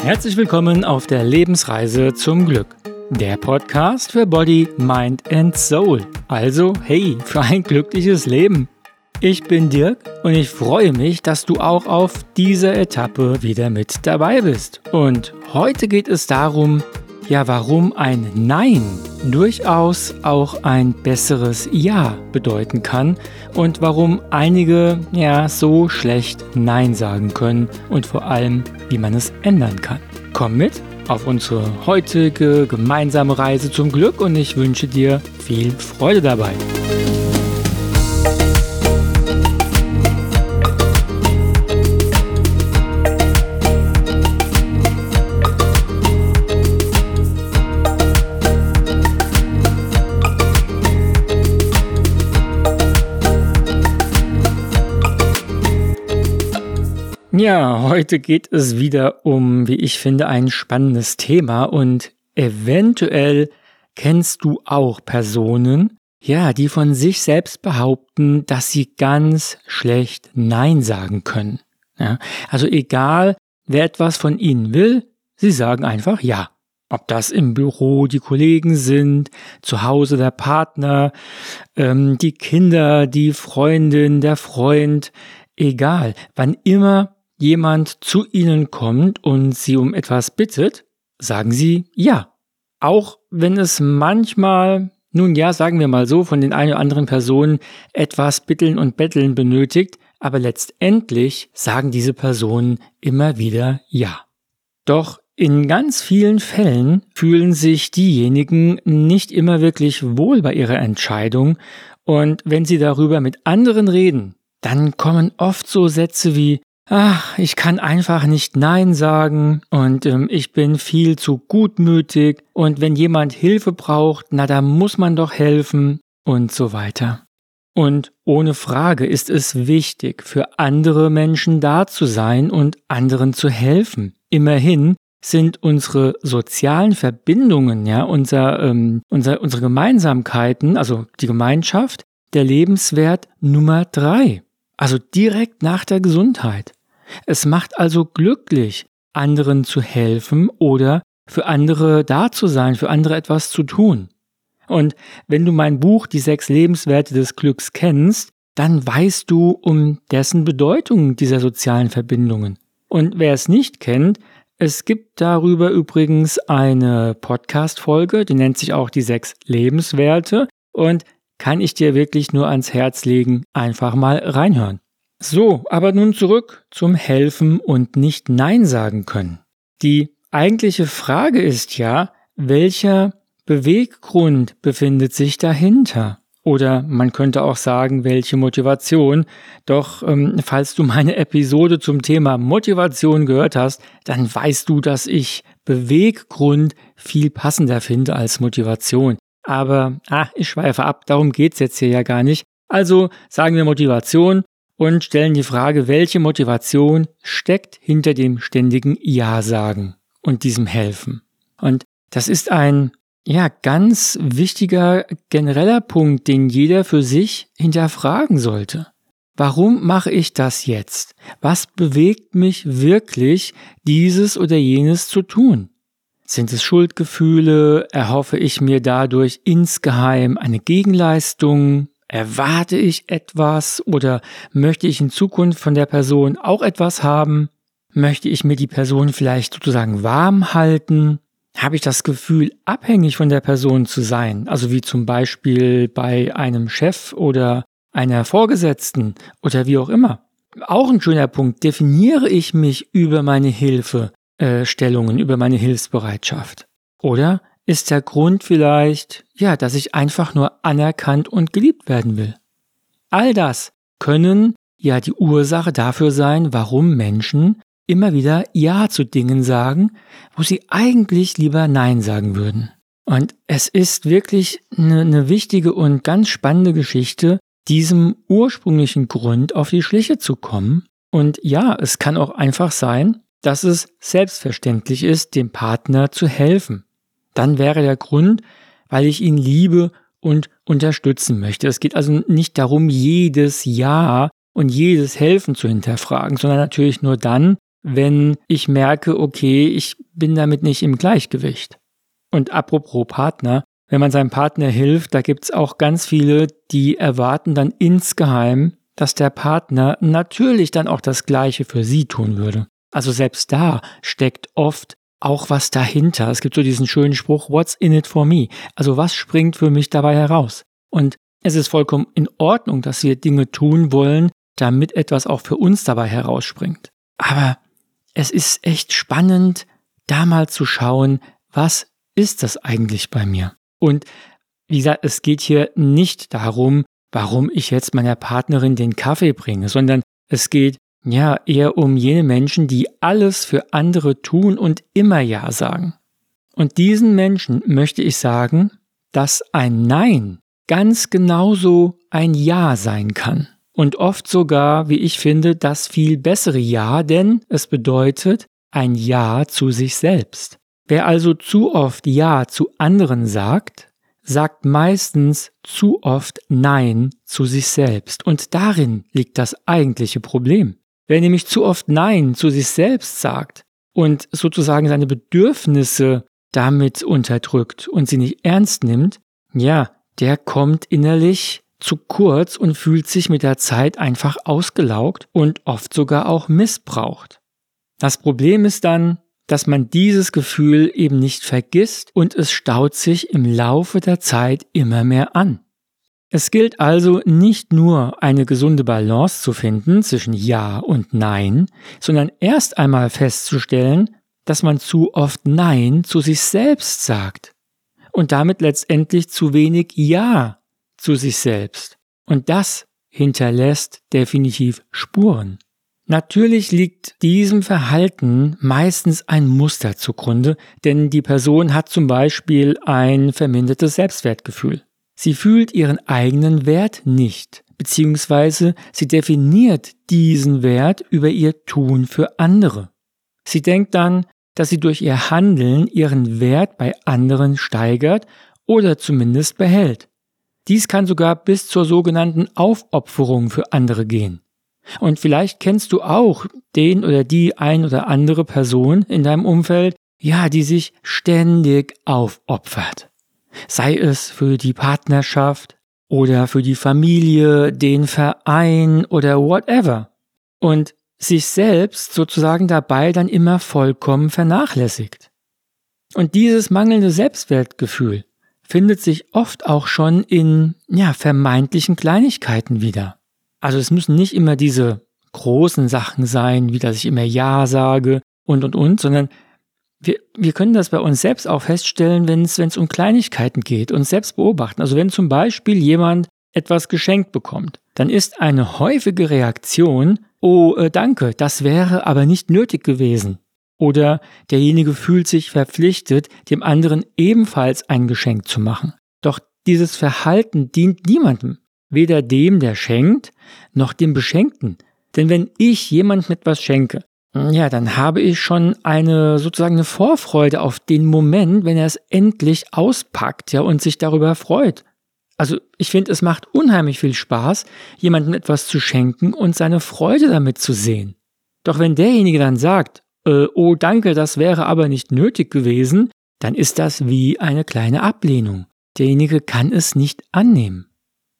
Herzlich willkommen auf der Lebensreise zum Glück. Der Podcast für Body, Mind and Soul. Also, hey, für ein glückliches Leben. Ich bin Dirk und ich freue mich, dass du auch auf dieser Etappe wieder mit dabei bist. Und heute geht es darum, ja, warum ein Nein durchaus auch ein besseres Ja bedeuten kann und warum einige ja so schlecht Nein sagen können und vor allem, wie man es ändern kann. Komm mit auf unsere heutige gemeinsame Reise zum Glück und ich wünsche dir viel Freude dabei. Ja, heute geht es wieder um, wie ich finde, ein spannendes Thema und eventuell kennst du auch Personen, ja, die von sich selbst behaupten, dass sie ganz schlecht Nein sagen können. Ja, also egal, wer etwas von ihnen will, sie sagen einfach Ja. Ob das im Büro die Kollegen sind, zu Hause der Partner, ähm, die Kinder, die Freundin, der Freund, egal, wann immer jemand zu Ihnen kommt und Sie um etwas bittet, sagen Sie ja. Auch wenn es manchmal, nun ja, sagen wir mal so, von den ein oder anderen Personen etwas bitteln und betteln benötigt, aber letztendlich sagen diese Personen immer wieder ja. Doch in ganz vielen Fällen fühlen sich diejenigen nicht immer wirklich wohl bei ihrer Entscheidung und wenn sie darüber mit anderen reden, dann kommen oft so Sätze wie ach, ich kann einfach nicht Nein sagen und ähm, ich bin viel zu gutmütig und wenn jemand Hilfe braucht, na da muss man doch helfen und so weiter. Und ohne Frage ist es wichtig, für andere Menschen da zu sein und anderen zu helfen. Immerhin sind unsere sozialen Verbindungen, ja, unser, ähm, unser, unsere Gemeinsamkeiten, also die Gemeinschaft, der Lebenswert Nummer drei. Also direkt nach der Gesundheit. Es macht also glücklich, anderen zu helfen oder für andere da zu sein, für andere etwas zu tun. Und wenn du mein Buch Die sechs Lebenswerte des Glücks kennst, dann weißt du um dessen Bedeutung dieser sozialen Verbindungen. Und wer es nicht kennt, es gibt darüber übrigens eine Podcast-Folge, die nennt sich auch die sechs Lebenswerte und kann ich dir wirklich nur ans Herz legen, einfach mal reinhören. So, aber nun zurück zum Helfen und nicht Nein sagen können. Die eigentliche Frage ist ja, welcher Beweggrund befindet sich dahinter? Oder man könnte auch sagen, welche Motivation. Doch ähm, falls du meine Episode zum Thema Motivation gehört hast, dann weißt du, dass ich Beweggrund viel passender finde als Motivation. Aber, ah, ich schweife ab, darum geht's jetzt hier ja gar nicht. Also sagen wir Motivation und stellen die Frage, welche Motivation steckt hinter dem ständigen Ja sagen und diesem Helfen. Und das ist ein ja ganz wichtiger genereller Punkt, den jeder für sich hinterfragen sollte. Warum mache ich das jetzt? Was bewegt mich wirklich, dieses oder jenes zu tun? Sind es Schuldgefühle? Erhoffe ich mir dadurch insgeheim eine Gegenleistung? Erwarte ich etwas oder möchte ich in Zukunft von der Person auch etwas haben? Möchte ich mir die Person vielleicht sozusagen warm halten? Habe ich das Gefühl, abhängig von der Person zu sein? Also wie zum Beispiel bei einem Chef oder einer Vorgesetzten oder wie auch immer. Auch ein schöner Punkt. Definiere ich mich über meine Hilfestellungen, über meine Hilfsbereitschaft? Oder ist der Grund vielleicht, ja, dass ich einfach nur anerkannt und geliebt werden will. All das können ja die Ursache dafür sein, warum Menschen immer wieder Ja zu Dingen sagen, wo sie eigentlich lieber Nein sagen würden. Und es ist wirklich eine, eine wichtige und ganz spannende Geschichte, diesem ursprünglichen Grund auf die Schliche zu kommen. Und ja, es kann auch einfach sein, dass es selbstverständlich ist, dem Partner zu helfen dann wäre der Grund, weil ich ihn liebe und unterstützen möchte. Es geht also nicht darum, jedes Jahr und jedes Helfen zu hinterfragen, sondern natürlich nur dann, wenn ich merke, okay, ich bin damit nicht im Gleichgewicht. Und apropos Partner, wenn man seinem Partner hilft, da gibt's auch ganz viele, die erwarten dann insgeheim, dass der Partner natürlich dann auch das Gleiche für sie tun würde. Also selbst da steckt oft auch was dahinter. Es gibt so diesen schönen Spruch, what's in it for me? Also was springt für mich dabei heraus? Und es ist vollkommen in Ordnung, dass wir Dinge tun wollen, damit etwas auch für uns dabei herausspringt. Aber es ist echt spannend, da mal zu schauen, was ist das eigentlich bei mir? Und wie gesagt, es geht hier nicht darum, warum ich jetzt meiner Partnerin den Kaffee bringe, sondern es geht ja eher um jene Menschen, die alles für andere tun und immer Ja sagen. Und diesen Menschen möchte ich sagen, dass ein Nein ganz genauso ein Ja sein kann. Und oft sogar, wie ich finde, das viel bessere Ja, denn es bedeutet ein Ja zu sich selbst. Wer also zu oft Ja zu anderen sagt, sagt meistens zu oft Nein zu sich selbst. Und darin liegt das eigentliche Problem. Wer nämlich zu oft Nein zu sich selbst sagt und sozusagen seine Bedürfnisse damit unterdrückt und sie nicht ernst nimmt, ja, der kommt innerlich zu kurz und fühlt sich mit der Zeit einfach ausgelaugt und oft sogar auch missbraucht. Das Problem ist dann, dass man dieses Gefühl eben nicht vergisst und es staut sich im Laufe der Zeit immer mehr an. Es gilt also nicht nur eine gesunde Balance zu finden zwischen Ja und Nein, sondern erst einmal festzustellen, dass man zu oft Nein zu sich selbst sagt und damit letztendlich zu wenig Ja zu sich selbst. Und das hinterlässt definitiv Spuren. Natürlich liegt diesem Verhalten meistens ein Muster zugrunde, denn die Person hat zum Beispiel ein vermindertes Selbstwertgefühl. Sie fühlt ihren eigenen Wert nicht, beziehungsweise sie definiert diesen Wert über ihr Tun für andere. Sie denkt dann, dass sie durch ihr Handeln ihren Wert bei anderen steigert oder zumindest behält. Dies kann sogar bis zur sogenannten Aufopferung für andere gehen. Und vielleicht kennst du auch den oder die ein oder andere Person in deinem Umfeld, ja, die sich ständig aufopfert. Sei es für die Partnerschaft oder für die Familie, den Verein oder whatever. Und sich selbst sozusagen dabei dann immer vollkommen vernachlässigt. Und dieses mangelnde Selbstwertgefühl findet sich oft auch schon in ja, vermeintlichen Kleinigkeiten wieder. Also es müssen nicht immer diese großen Sachen sein, wie dass ich immer Ja sage und und und, sondern wir, wir können das bei uns selbst auch feststellen, wenn es um Kleinigkeiten geht, und selbst beobachten. Also wenn zum Beispiel jemand etwas geschenkt bekommt, dann ist eine häufige Reaktion, oh äh, danke, das wäre aber nicht nötig gewesen. Oder derjenige fühlt sich verpflichtet, dem anderen ebenfalls ein Geschenk zu machen. Doch dieses Verhalten dient niemandem, weder dem, der schenkt, noch dem Beschenkten. Denn wenn ich jemandem etwas schenke, ja, dann habe ich schon eine sozusagen eine Vorfreude auf den Moment, wenn er es endlich auspackt, ja, und sich darüber freut. Also ich finde, es macht unheimlich viel Spaß, jemandem etwas zu schenken und seine Freude damit zu sehen. Doch wenn derjenige dann sagt, äh, oh danke, das wäre aber nicht nötig gewesen, dann ist das wie eine kleine Ablehnung. Derjenige kann es nicht annehmen.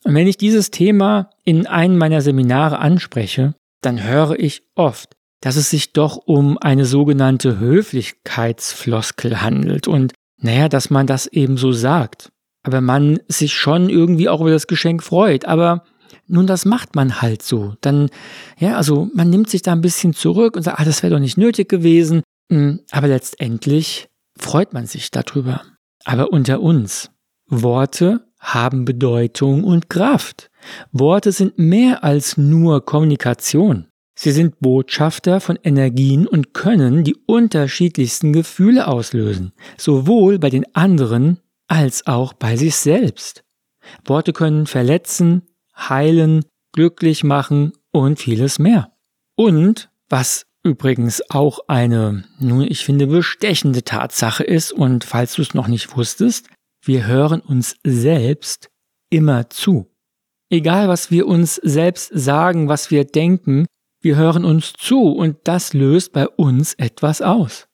Und wenn ich dieses Thema in einem meiner Seminare anspreche, dann höre ich oft, dass es sich doch um eine sogenannte Höflichkeitsfloskel handelt und naja, dass man das eben so sagt aber man sich schon irgendwie auch über das Geschenk freut. Aber nun, das macht man halt so. Dann, ja, also man nimmt sich da ein bisschen zurück und sagt, ah, das wäre doch nicht nötig gewesen. Hm, aber letztendlich freut man sich darüber. Aber unter uns, Worte haben Bedeutung und Kraft. Worte sind mehr als nur Kommunikation. Sie sind Botschafter von Energien und können die unterschiedlichsten Gefühle auslösen, sowohl bei den anderen als auch bei sich selbst. Worte können verletzen, heilen, glücklich machen und vieles mehr. Und was übrigens auch eine, nun ich finde, bestechende Tatsache ist, und falls du es noch nicht wusstest, wir hören uns selbst immer zu. Egal, was wir uns selbst sagen, was wir denken, wir hören uns zu und das löst bei uns etwas aus.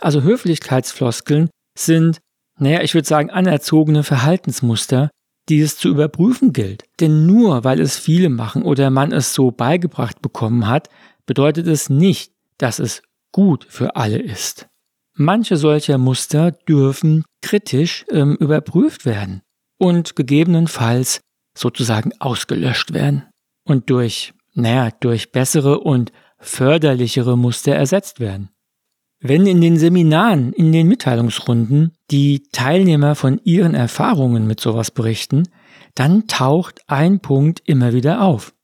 Also Höflichkeitsfloskeln sind, naja, ich würde sagen, anerzogene Verhaltensmuster, die es zu überprüfen gilt. Denn nur weil es viele machen oder man es so beigebracht bekommen hat, bedeutet es nicht, dass es gut für alle ist. Manche solcher Muster dürfen kritisch ähm, überprüft werden und gegebenenfalls sozusagen ausgelöscht werden und durch, naja, durch bessere und förderlichere Muster ersetzt werden. Wenn in den Seminaren, in den Mitteilungsrunden die Teilnehmer von ihren Erfahrungen mit sowas berichten, dann taucht ein Punkt immer wieder auf.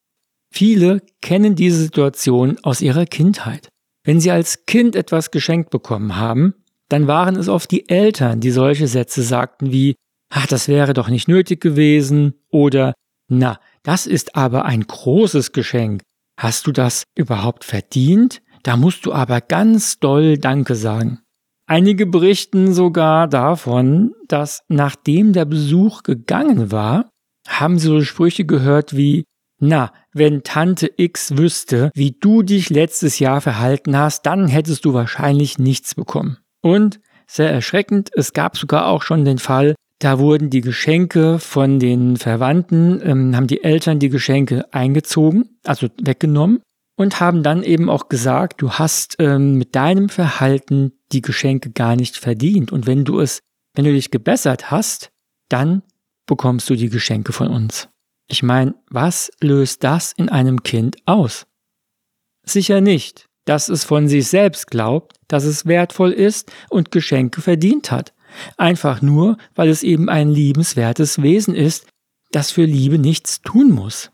Viele kennen diese Situation aus ihrer Kindheit. Wenn sie als Kind etwas geschenkt bekommen haben, dann waren es oft die Eltern, die solche Sätze sagten wie, ach, das wäre doch nicht nötig gewesen oder, na, das ist aber ein großes Geschenk. Hast du das überhaupt verdient? Da musst du aber ganz doll Danke sagen. Einige berichten sogar davon, dass nachdem der Besuch gegangen war, haben sie so Sprüche gehört wie, na, wenn Tante X wüsste, wie du dich letztes Jahr verhalten hast, dann hättest du wahrscheinlich nichts bekommen. Und sehr erschreckend, es gab sogar auch schon den Fall, da wurden die Geschenke von den Verwandten, ähm, haben die Eltern die Geschenke eingezogen, also weggenommen und haben dann eben auch gesagt, du hast ähm, mit deinem Verhalten die Geschenke gar nicht verdient. Und wenn du es, wenn du dich gebessert hast, dann bekommst du die Geschenke von uns. Ich meine, was löst das in einem Kind aus? Sicher nicht, dass es von sich selbst glaubt, dass es wertvoll ist und Geschenke verdient hat. Einfach nur, weil es eben ein liebenswertes Wesen ist, das für Liebe nichts tun muss.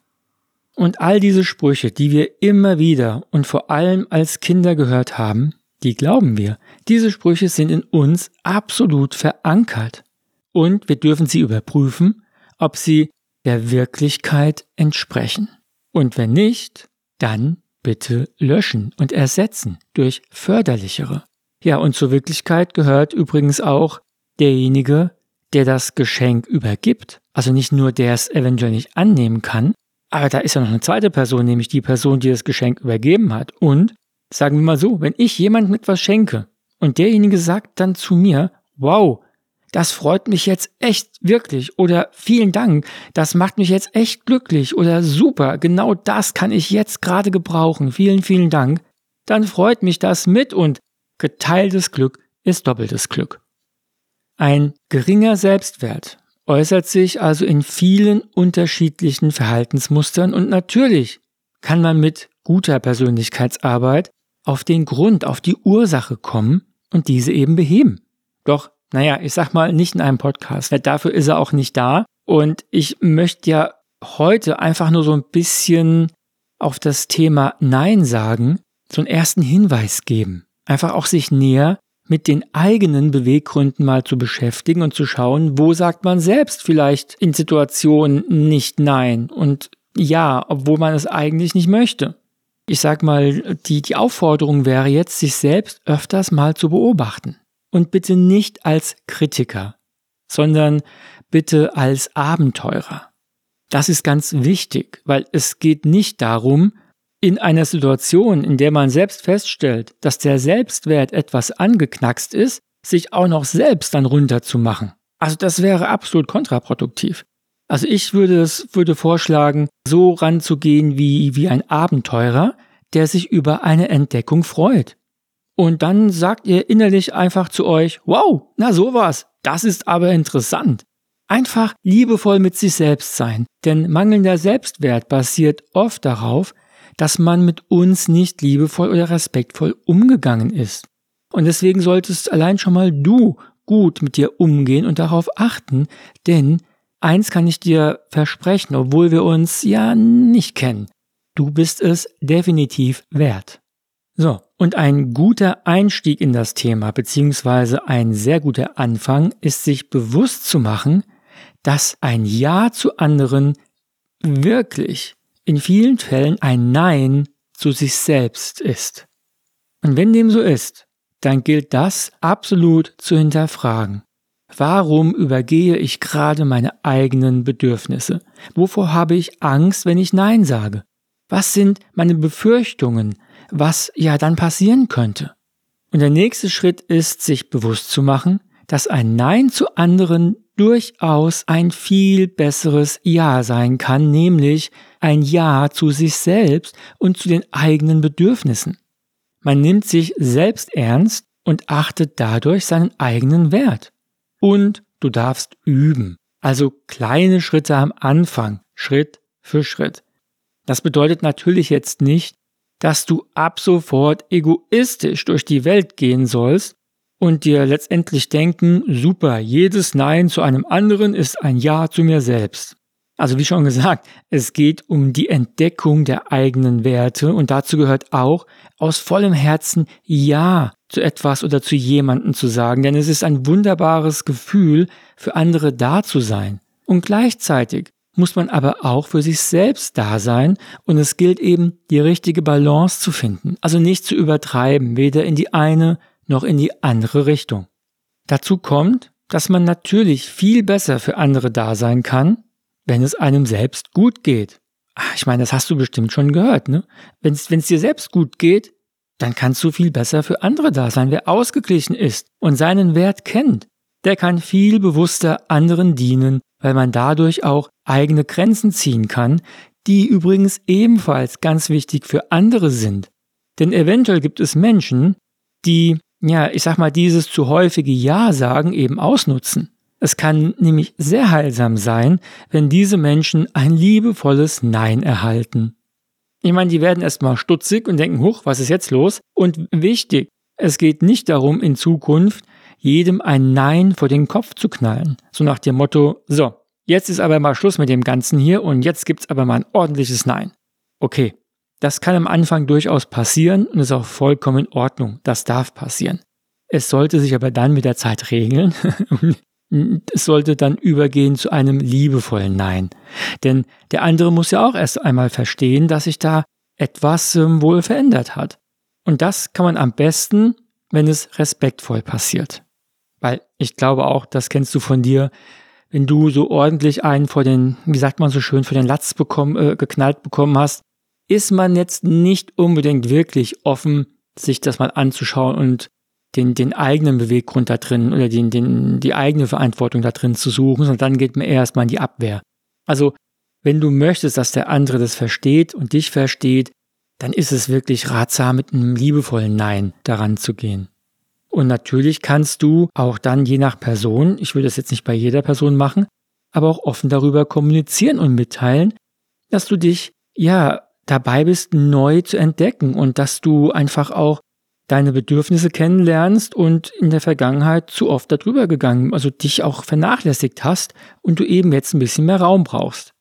Und all diese Sprüche, die wir immer wieder und vor allem als Kinder gehört haben, die glauben wir. Diese Sprüche sind in uns absolut verankert. Und wir dürfen sie überprüfen, ob sie der Wirklichkeit entsprechen. Und wenn nicht, dann bitte löschen und ersetzen durch förderlichere. Ja, und zur Wirklichkeit gehört übrigens auch derjenige, der das Geschenk übergibt. Also nicht nur der es eventuell nicht annehmen kann, aber da ist ja noch eine zweite Person, nämlich die Person, die das Geschenk übergeben hat. Und sagen wir mal so, wenn ich jemandem etwas schenke und derjenige sagt dann zu mir, wow, das freut mich jetzt echt wirklich oder vielen Dank, das macht mich jetzt echt glücklich oder super, genau das kann ich jetzt gerade gebrauchen, vielen, vielen Dank, dann freut mich das mit und geteiltes Glück ist doppeltes Glück. Ein geringer Selbstwert äußert sich also in vielen unterschiedlichen Verhaltensmustern und natürlich kann man mit guter Persönlichkeitsarbeit auf den Grund, auf die Ursache kommen und diese eben beheben. Doch naja, ich sag mal, nicht in einem Podcast. Dafür ist er auch nicht da. Und ich möchte ja heute einfach nur so ein bisschen auf das Thema Nein sagen, so einen ersten Hinweis geben. Einfach auch sich näher mit den eigenen Beweggründen mal zu beschäftigen und zu schauen, wo sagt man selbst vielleicht in Situationen nicht Nein und Ja, obwohl man es eigentlich nicht möchte. Ich sag mal, die, die Aufforderung wäre jetzt, sich selbst öfters mal zu beobachten. Und bitte nicht als Kritiker, sondern bitte als Abenteurer. Das ist ganz wichtig, weil es geht nicht darum, in einer Situation, in der man selbst feststellt, dass der Selbstwert etwas angeknackst ist, sich auch noch selbst dann runterzumachen. Also das wäre absolut kontraproduktiv. Also ich würde es, würde vorschlagen, so ranzugehen wie, wie ein Abenteurer, der sich über eine Entdeckung freut. Und dann sagt ihr innerlich einfach zu euch, wow, na sowas, das ist aber interessant. Einfach liebevoll mit sich selbst sein, denn mangelnder Selbstwert basiert oft darauf, dass man mit uns nicht liebevoll oder respektvoll umgegangen ist. Und deswegen solltest allein schon mal du gut mit dir umgehen und darauf achten, denn eins kann ich dir versprechen, obwohl wir uns ja nicht kennen. Du bist es definitiv wert. So, und ein guter Einstieg in das Thema, beziehungsweise ein sehr guter Anfang, ist sich bewusst zu machen, dass ein Ja zu anderen wirklich in vielen Fällen ein Nein zu sich selbst ist. Und wenn dem so ist, dann gilt das absolut zu hinterfragen. warum übergehe ich gerade meine eigenen Bedürfnisse? Wovor habe ich Angst, wenn ich Nein sage? Was sind meine Befürchtungen, was ja dann passieren könnte? Und der nächste Schritt ist, sich bewusst zu machen, dass ein Nein zu anderen durchaus ein viel besseres Ja sein kann, nämlich ein Ja zu sich selbst und zu den eigenen Bedürfnissen. Man nimmt sich selbst ernst und achtet dadurch seinen eigenen Wert. Und du darfst üben. Also kleine Schritte am Anfang, Schritt für Schritt. Das bedeutet natürlich jetzt nicht, dass du ab sofort egoistisch durch die Welt gehen sollst und dir letztendlich denken, super, jedes Nein zu einem anderen ist ein Ja zu mir selbst. Also wie schon gesagt, es geht um die Entdeckung der eigenen Werte und dazu gehört auch, aus vollem Herzen Ja zu etwas oder zu jemanden zu sagen, denn es ist ein wunderbares Gefühl, für andere da zu sein. Und gleichzeitig muss man aber auch für sich selbst da sein und es gilt eben, die richtige Balance zu finden, also nicht zu übertreiben, weder in die eine noch in die andere Richtung. Dazu kommt, dass man natürlich viel besser für andere da sein kann, wenn es einem selbst gut geht. Ach, ich meine, das hast du bestimmt schon gehört, ne? Wenn es dir selbst gut geht, dann kannst du viel besser für andere da sein. Wer ausgeglichen ist und seinen Wert kennt, der kann viel bewusster anderen dienen, weil man dadurch auch eigene Grenzen ziehen kann, die übrigens ebenfalls ganz wichtig für andere sind. Denn eventuell gibt es Menschen, die ja, ich sag mal, dieses zu häufige Ja sagen eben ausnutzen. Es kann nämlich sehr heilsam sein, wenn diese Menschen ein liebevolles Nein erhalten. Ich meine, die werden erstmal stutzig und denken, huch, was ist jetzt los? Und wichtig, es geht nicht darum, in Zukunft jedem ein Nein vor den Kopf zu knallen. So nach dem Motto, so, jetzt ist aber mal Schluss mit dem Ganzen hier und jetzt gibt's aber mal ein ordentliches Nein. Okay, das kann am Anfang durchaus passieren und ist auch vollkommen in Ordnung. Das darf passieren. Es sollte sich aber dann mit der Zeit regeln. es sollte dann übergehen zu einem liebevollen Nein. Denn der andere muss ja auch erst einmal verstehen, dass sich da etwas ähm, wohl verändert hat. Und das kann man am besten, wenn es respektvoll passiert. Weil ich glaube auch, das kennst du von dir, wenn du so ordentlich einen vor den, wie sagt man so schön, vor den Latz bekommen, äh, geknallt bekommen hast, ist man jetzt nicht unbedingt wirklich offen, sich das mal anzuschauen und den, den eigenen Beweggrund da drin oder den, den, die eigene Verantwortung da drin zu suchen, sondern dann geht man erstmal in die Abwehr. Also, wenn du möchtest, dass der andere das versteht und dich versteht, dann ist es wirklich ratsam, mit einem liebevollen Nein daran zu gehen. Und natürlich kannst du auch dann je nach Person, ich will das jetzt nicht bei jeder Person machen, aber auch offen darüber kommunizieren und mitteilen, dass du dich ja dabei bist, neu zu entdecken und dass du einfach auch deine Bedürfnisse kennenlernst und in der Vergangenheit zu oft darüber gegangen, also dich auch vernachlässigt hast und du eben jetzt ein bisschen mehr Raum brauchst.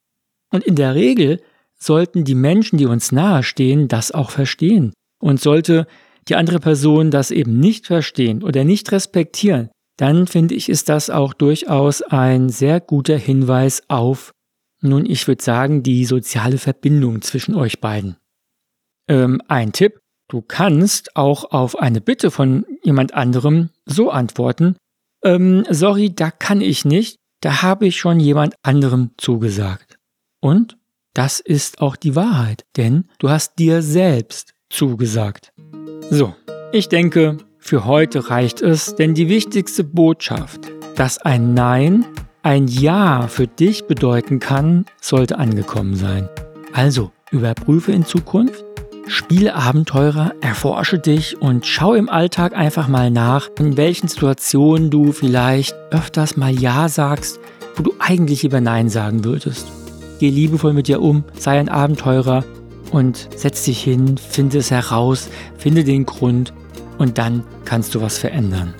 Und in der Regel sollten die Menschen, die uns nahestehen, das auch verstehen. Und sollte die andere Person das eben nicht verstehen oder nicht respektieren, dann finde ich, ist das auch durchaus ein sehr guter Hinweis auf nun, ich würde sagen, die soziale Verbindung zwischen euch beiden. Ähm, ein Tipp, du kannst auch auf eine Bitte von jemand anderem so antworten, ähm, sorry, da kann ich nicht, da habe ich schon jemand anderem zugesagt. Und das ist auch die Wahrheit, denn du hast dir selbst zugesagt. So, ich denke, für heute reicht es, denn die wichtigste Botschaft, dass ein Nein ein Ja für dich bedeuten kann, sollte angekommen sein. Also überprüfe in Zukunft, spiele Abenteurer, erforsche dich und schau im Alltag einfach mal nach, in welchen Situationen du vielleicht öfters mal Ja sagst, wo du eigentlich lieber Nein sagen würdest. Geh liebevoll mit dir um, sei ein Abenteurer und setz dich hin, finde es heraus, finde den Grund und dann kannst du was verändern.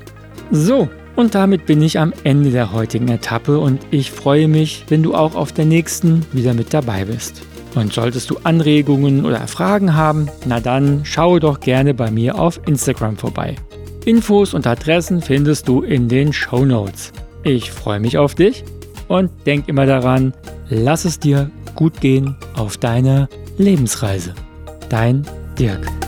So, und damit bin ich am Ende der heutigen Etappe und ich freue mich, wenn du auch auf der nächsten wieder mit dabei bist. Und solltest du Anregungen oder Fragen haben, na dann schaue doch gerne bei mir auf Instagram vorbei. Infos und Adressen findest du in den Show Notes. Ich freue mich auf dich und denk immer daran, lass es dir gut gehen auf deiner Lebensreise. Dein Dirk.